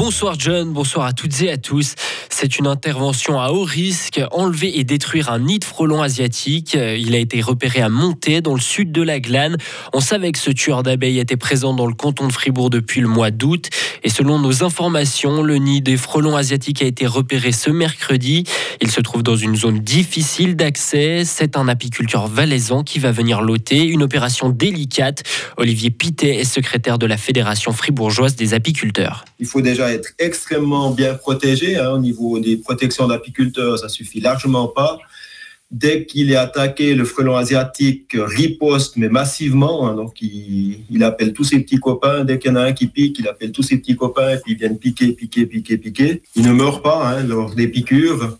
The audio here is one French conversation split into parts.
Bonsoir John, bonsoir à toutes et à tous. C'est une intervention à haut risque, enlever et détruire un nid de frelons asiatique. Il a été repéré à Monté, dans le sud de la Glane. On savait que ce tueur d'abeilles était présent dans le canton de Fribourg depuis le mois d'août. Et selon nos informations, le nid des frelons asiatiques a été repéré ce mercredi. Il se trouve dans une zone difficile d'accès. C'est un apiculteur valaisan qui va venir l'ôter. Une opération délicate. Olivier Pitet est secrétaire de la Fédération fribourgeoise des apiculteurs. Il faut déjà être extrêmement bien protégé. Hein, au niveau des protections d'apiculteurs, ça suffit largement pas. Dès qu'il est attaqué, le frelon asiatique riposte, mais massivement. Hein, donc, il, appelle tous ses petits copains. Dès qu'il y en a un qui pique, il appelle tous ses petits copains et puis ils viennent piquer, piquer, piquer, piquer. Il ne meurt pas hein, lors des piqûres.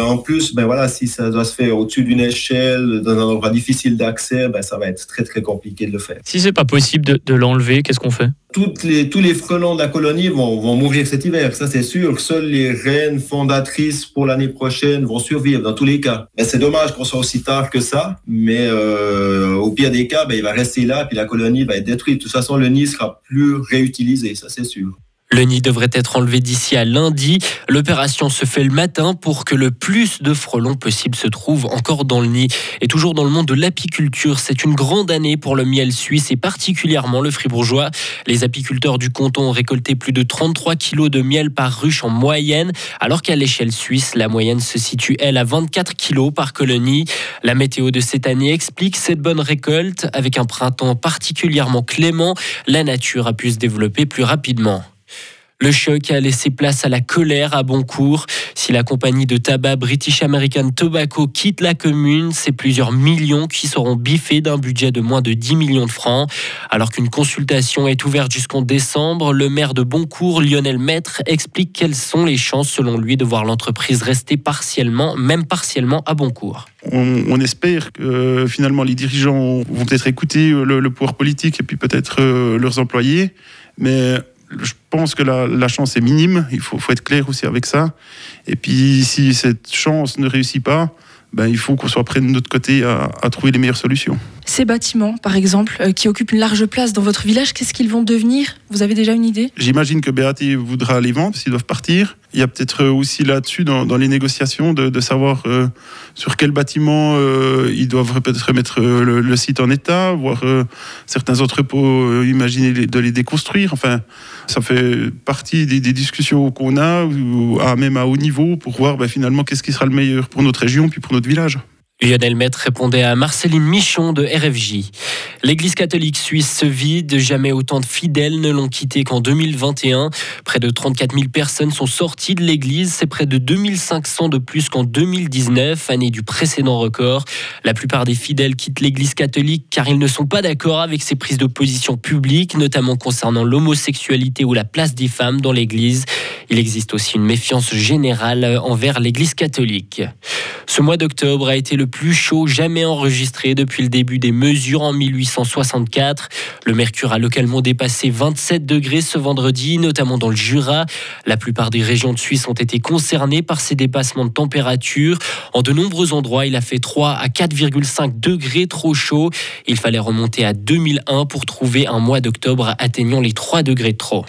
En plus, ben voilà, si ça doit se faire au-dessus d'une échelle, dans un endroit difficile d'accès, ben ça va être très très compliqué de le faire. Si c'est pas possible de, de l'enlever, qu'est-ce qu'on fait? Toutes les, Tous les frelons de la colonie vont, vont mourir cet hiver, ça c'est sûr. Seules les reines fondatrices pour l'année prochaine vont survivre dans tous les cas. Ben, c'est dommage qu'on soit aussi tard que ça, mais euh, au pire des cas, ben, il va rester là, puis la colonie va être détruite. De toute façon, le nid sera plus réutilisé, ça c'est sûr. Le nid devrait être enlevé d'ici à lundi. L'opération se fait le matin pour que le plus de frelons possible se trouvent encore dans le nid. Et toujours dans le monde de l'apiculture, c'est une grande année pour le miel suisse et particulièrement le fribourgeois. Les apiculteurs du canton ont récolté plus de 33 kilos de miel par ruche en moyenne, alors qu'à l'échelle suisse, la moyenne se situe, elle, à 24 kilos par colonie. La météo de cette année explique cette bonne récolte. Avec un printemps particulièrement clément, la nature a pu se développer plus rapidement. Le choc a laissé place à la colère à Boncourt. Si la compagnie de tabac British American Tobacco quitte la commune, c'est plusieurs millions qui seront biffés d'un budget de moins de 10 millions de francs. Alors qu'une consultation est ouverte jusqu'en décembre, le maire de Boncourt, Lionel Maître, explique quelles sont les chances selon lui de voir l'entreprise rester partiellement, même partiellement à Boncourt. On, espère que finalement les dirigeants vont peut-être écouter le, le pouvoir politique et puis peut-être euh, leurs employés. Mais je pense que la, chance est minime. Il faut, être clair aussi avec ça. Et puis, si cette chance ne réussit pas, ben, il faut qu'on soit prêt de notre côté à, trouver les meilleures solutions. Ces bâtiments, par exemple, euh, qui occupent une large place dans votre village, qu'est-ce qu'ils vont devenir? Vous avez déjà une idée? J'imagine que BAT voudra les vendre s'ils doivent partir. Il y a peut-être aussi là-dessus, dans, les négociations, de, savoir euh, sur quel bâtiment euh, ils doivent peut-être remettre euh, le, site en état, voir euh, certains entrepôts, imaginer de les déconstruire. Enfin, ça fait partie des, discussions qu'on a, à, même à haut niveau, pour voir ben, finalement qu'est-ce qui sera le meilleur pour notre région puis pour notre village. Lionel Maître répondait à Marceline Michon de RFJ. L'église catholique suisse se vide. Jamais autant de fidèles ne l'ont quitté qu'en 2021. Près de 34 000 personnes sont sorties de l'église. C'est près de 2500 de plus qu'en 2019, année du précédent record. La plupart des fidèles quittent l'église catholique car ils ne sont pas d'accord avec ses prises de position publiques, notamment concernant l'homosexualité ou la place des femmes dans l'église. Il existe aussi une méfiance générale envers l'église catholique. Ce mois d'octobre a été le plus chaud jamais enregistré depuis le début des mesures en 1864. Le mercure a localement dépassé 27 degrés ce vendredi, notamment dans le Jura. La plupart des régions de Suisse ont été concernées par ces dépassements de température. En de nombreux endroits, il a fait 3 à 4,5 degrés trop chaud. Il fallait remonter à 2001 pour trouver un mois d'octobre atteignant les 3 degrés trop.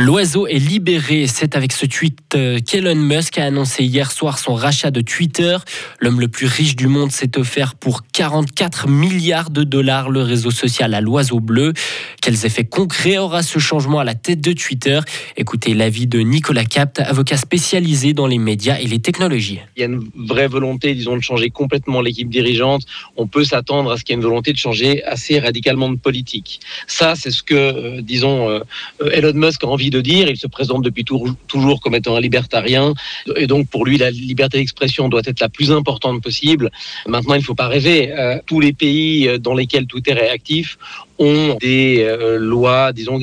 L'oiseau est libéré. C'est avec ce tweet euh, qu'Elon Musk a annoncé hier soir son rachat de Twitter. L'homme le plus riche du monde s'est offert pour 44 milliards de dollars le réseau social à l'oiseau bleu. Quels effets concrets aura ce changement à la tête de Twitter? Écoutez l'avis de Nicolas Capt, avocat spécialisé dans les médias et les technologies. Il y a une vraie volonté, disons, de changer complètement l'équipe dirigeante. On peut s'attendre à ce qu'il y ait une volonté de changer assez radicalement de politique. Ça, c'est ce que, euh, disons, euh, Elon Musk a envie de dire. Il se présente depuis toujours comme étant un libertarien. Et donc, pour lui, la liberté d'expression doit être la plus importante possible. Maintenant, il ne faut pas rêver. Euh, tous les pays dans lesquels Twitter est actif ont des euh, lois, disons,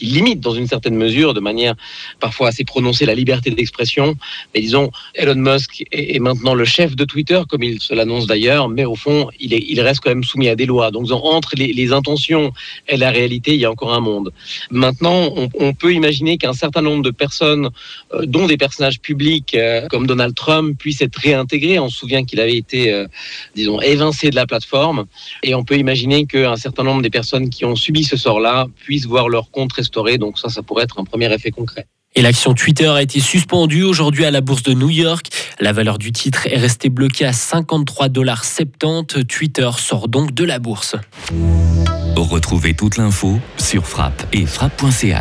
qui limite dans une certaine mesure, de manière parfois assez prononcée, la liberté d'expression. Mais disons, Elon Musk est, maintenant le chef de Twitter, comme il se l'annonce d'ailleurs, mais au fond, il, est, il reste quand même soumis à des lois. Donc entre les, intentions et la réalité, il y a encore un monde. Maintenant, on, on peut imaginer qu'un certain nombre de personnes, euh, dont des personnages publics euh, comme Donald Trump, puissent être réintégrés. On se souvient qu'il avait été, euh, disons, évincé de la plateforme. Et on peut imaginer qu'un certain nombre des personnes qui ont subi ce sort-là puissent voir leur compte restaurer. Donc ça, ça pourrait être un premier effet concret. Et l'action Twitter a été suspendue aujourd'hui à la bourse de New York. La valeur du titre est restée bloquée à 53,70 dollars. Twitter sort donc de la bourse. Retrouvez toute l'info sur frappe et frappe.ch.